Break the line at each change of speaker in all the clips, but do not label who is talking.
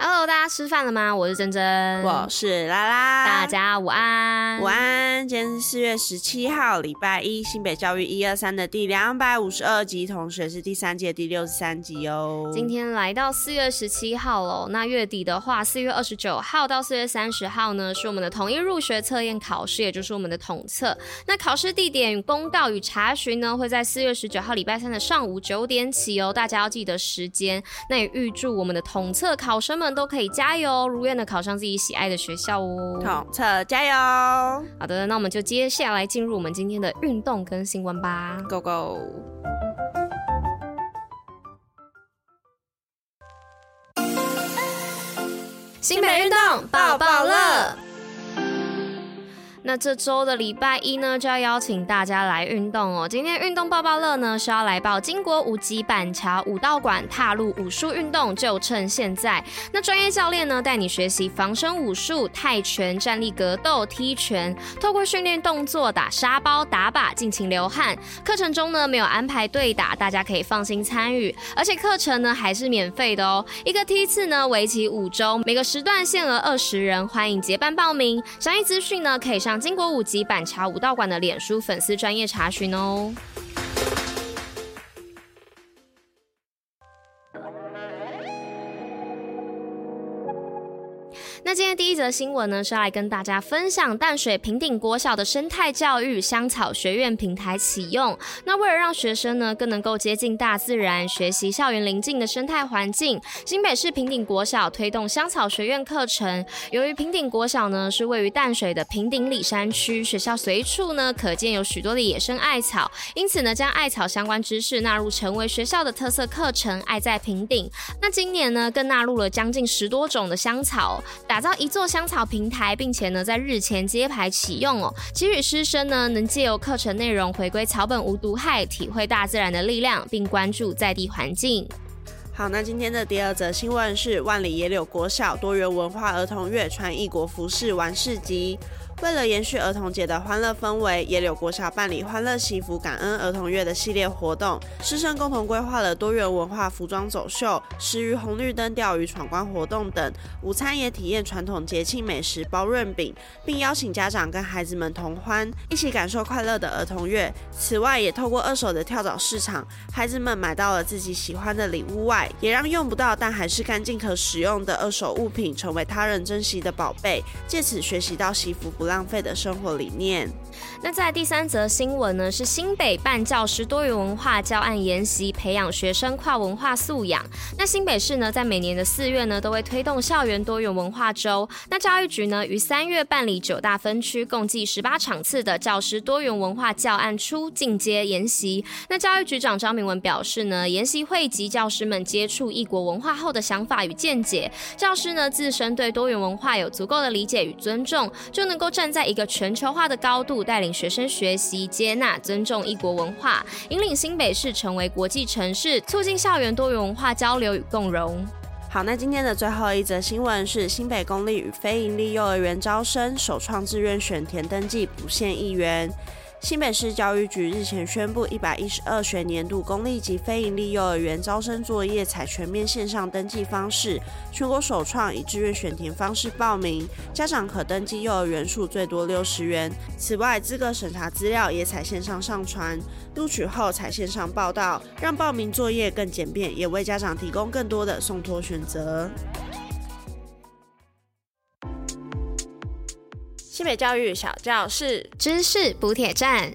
Hello，大家吃饭了吗？我是珍珍，
我是拉拉，
大家午安，
午安。今天是四月十七号，礼拜一，新北教育一二三的第两百五十二集，同学是第三届第六十三集哦。
今天来到四月十七号喽，那月底的话，四月二十九号到四月三十号呢，是我们的统一入学测验考试，也就是我们的统测。那考试地点公告与查询呢，会在四月十九号礼拜三的上午九点起哦，大家要记得时间。那也预祝我们的统测考生们。都可以加油，如愿的考上自己喜爱的学校哦。
统测加油！
好的，那我们就接下来进入我们今天的运动跟新闻吧。
Go go！
新北运动抱抱乐。那这周的礼拜一呢，就要邀请大家来运动哦。今天运动爆爆乐呢，是要来报金国五级板桥武道馆踏入武术运动，就趁现在。那专业教练呢，带你学习防身武术、泰拳、站立格斗、踢拳，透过训练动作打沙包、打靶，尽情流汗。课程中呢，没有安排对打，大家可以放心参与，而且课程呢还是免费的哦。一个梯次呢，为期五周，每个时段限额二十人，欢迎结伴报名。详细资讯呢，可以上。经国五级板桥武道馆的脸书粉丝专业查询哦。一则新闻呢，是要来跟大家分享淡水平顶国小的生态教育香草学院平台启用。那为了让学生呢更能够接近大自然，学习校园邻近的生态环境，新北市平顶国小推动香草学院课程。由于平顶国小呢是位于淡水的平顶里山区，学校随处呢可见有许多的野生艾草，因此呢将艾草相关知识纳入成为学校的特色课程。爱在平顶。那今年呢更纳入了将近十多种的香草。打造一座做香草平台，并且呢，在日前揭牌启用哦，给予师生呢，能借由课程内容回归草本无毒害，体会大自然的力量，并关注在地环境。
好，那今天的第二则新闻是万里野柳国小多元文化儿童月穿异国服饰玩市集。为了延续儿童节的欢乐氛围，野柳国小办理欢乐祈福感恩儿童月的系列活动，师生共同规划了多元文化服装走秀、食于红绿灯钓鱼闯关活动等。午餐也体验传统节庆美食包润饼，并邀请家长跟孩子们同欢，一起感受快乐的儿童月。此外，也透过二手的跳蚤市场，孩子们买到了自己喜欢的礼物外，也让用不到但还是干净可使用的二手物品成为他人珍惜的宝贝，借此学习到惜福不浪费的生活理念。
那在第三则新闻呢，是新北办教师多元文化教案研习，培养学生跨文化素养。那新北市呢，在每年的四月呢，都会推动校园多元文化周。那教育局呢，于三月办理九大分区共计十八场次的教师多元文化教案初进阶研习。那教育局长张明文表示呢，研习汇集教师们接触异国文化后的想法与见解。教师呢，自身对多元文化有足够的理解与尊重，就能够站在一个全球化的高度。带领学生学习、接纳、尊重异国文化，引领新北市成为国际城市，促进校园多元文化交流与共融。
好，那今天的最后一则新闻是新北公立与非营利幼儿园招生首创志愿选填登记不限一员。新北市教育局日前宣布，一百一十二学年度公立及非营利幼儿园招生作业采全面线上登记方式，全国首创以志愿选填方式报名，家长可登记幼儿园数最多六十元。此外，资格审查资料也采线上上传，录取后采线上报到，让报名作业更简便，也为家长提供更多的送托选择。教育小教室，
知识补铁站。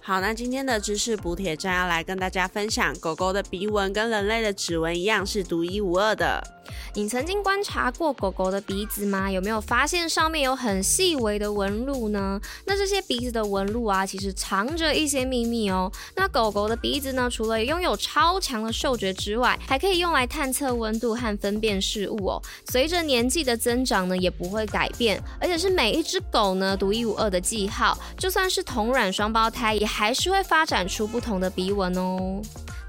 好，那今天的知识补铁站要来跟大家分享，狗狗的鼻纹跟人类的指纹一样，是独一无二的。
你曾经观察过狗狗的鼻子吗？有没有发现上面有很细微的纹路呢？那这些鼻子的纹路啊，其实藏着一些秘密哦。那狗狗的鼻子呢，除了拥有超强的嗅觉之外，还可以用来探测温度和分辨事物哦。随着年纪的增长呢，也不会改变，而且是每一只狗呢独一无二的记号。就算是同卵双胞胎，也还是会发展出不同的鼻纹哦。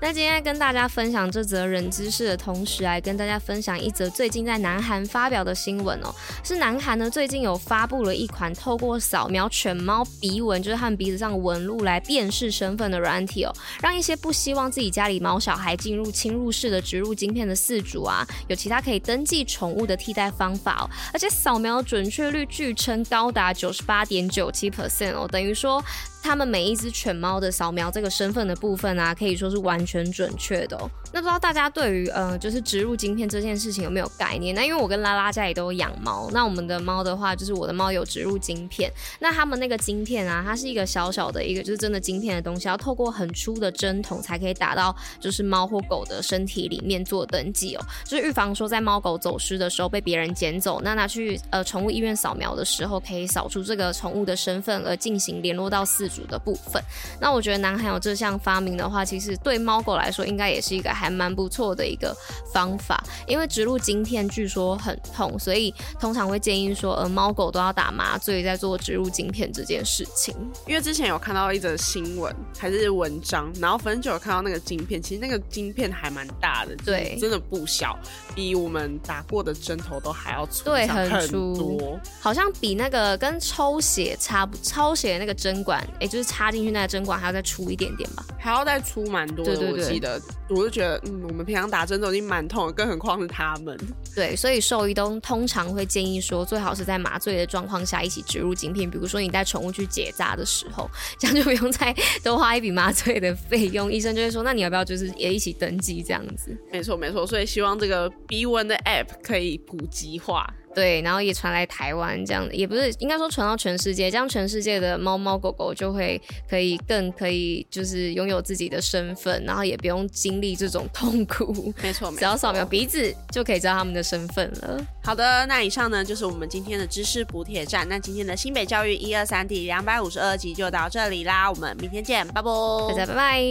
那今天跟大家分享这则冷知识的同时，来跟大家分享一则最近在南韩发表的新闻哦。是南韩呢最近有发布了一款透过扫描犬猫鼻纹，就是和鼻子上纹路来辨识身份的软体哦，让一些不希望自己家里猫小孩进入侵入式的植入晶片的饲主啊，有其他可以登记宠物的替代方法哦。而且扫描准确率据称高达九十八点九七 percent 哦，等于说。他们每一只犬猫的扫描这个身份的部分啊，可以说是完全准确的哦。那不知道大家对于呃，就是植入晶片这件事情有没有概念？那因为我跟拉拉家里都有养猫，那我们的猫的话，就是我的猫有植入晶片。那他们那个晶片啊，它是一个小小的一个就是真的晶片的东西，要透过很粗的针筒才可以打到就是猫或狗的身体里面做登记哦，就是预防说在猫狗走失的时候被别人捡走，那拿去呃宠物医院扫描的时候，可以扫出这个宠物的身份而进行联络到四的部分。那我觉得南韩有这项发明的话，其实对猫狗来说应该也是一个还蛮不错的一个方法。因为植入晶片据说很痛，所以通常会建议说，呃，猫狗都要打麻醉再做植入晶片这件事情。
因为之前有看到一则新闻还是文章，然后反正就有看到那个晶片，其实那个晶片还蛮大的，对，真的不小，比我们打过的针头都还要粗，
对，很粗，好像比那个跟抽血差不抽血的那个针管，就是插。进去那个针管还要再粗一点点吧，
还要再粗蛮多的。对对对，我记得，我就觉得，嗯，我们平常打针都已经蛮痛了，更何况是他们。
对，所以兽医都通常会建议说，最好是在麻醉的状况下一起植入晶片。比如说你带宠物去结扎的时候，这样就不用再多花一笔麻醉的费用。医生就会说，那你要不要就是也一起登记这样子？
没错没错，所以希望这个鼻纹的 App 可以普及化。
对，然后也传来台湾，这样也不是应该说传到全世界，这样全世界的猫猫狗狗就会可以更可以就是拥有自己的身份，然后也不用经历这种痛苦。
没错，
只要扫描鼻子就可以知道他们的身份了。
好的，那以上呢就是我们今天的知识补帖站。那今天的新北教育一二三第两百五十二集就到这里啦，我们明天见，拜拜，
大家拜拜，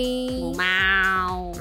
母猫。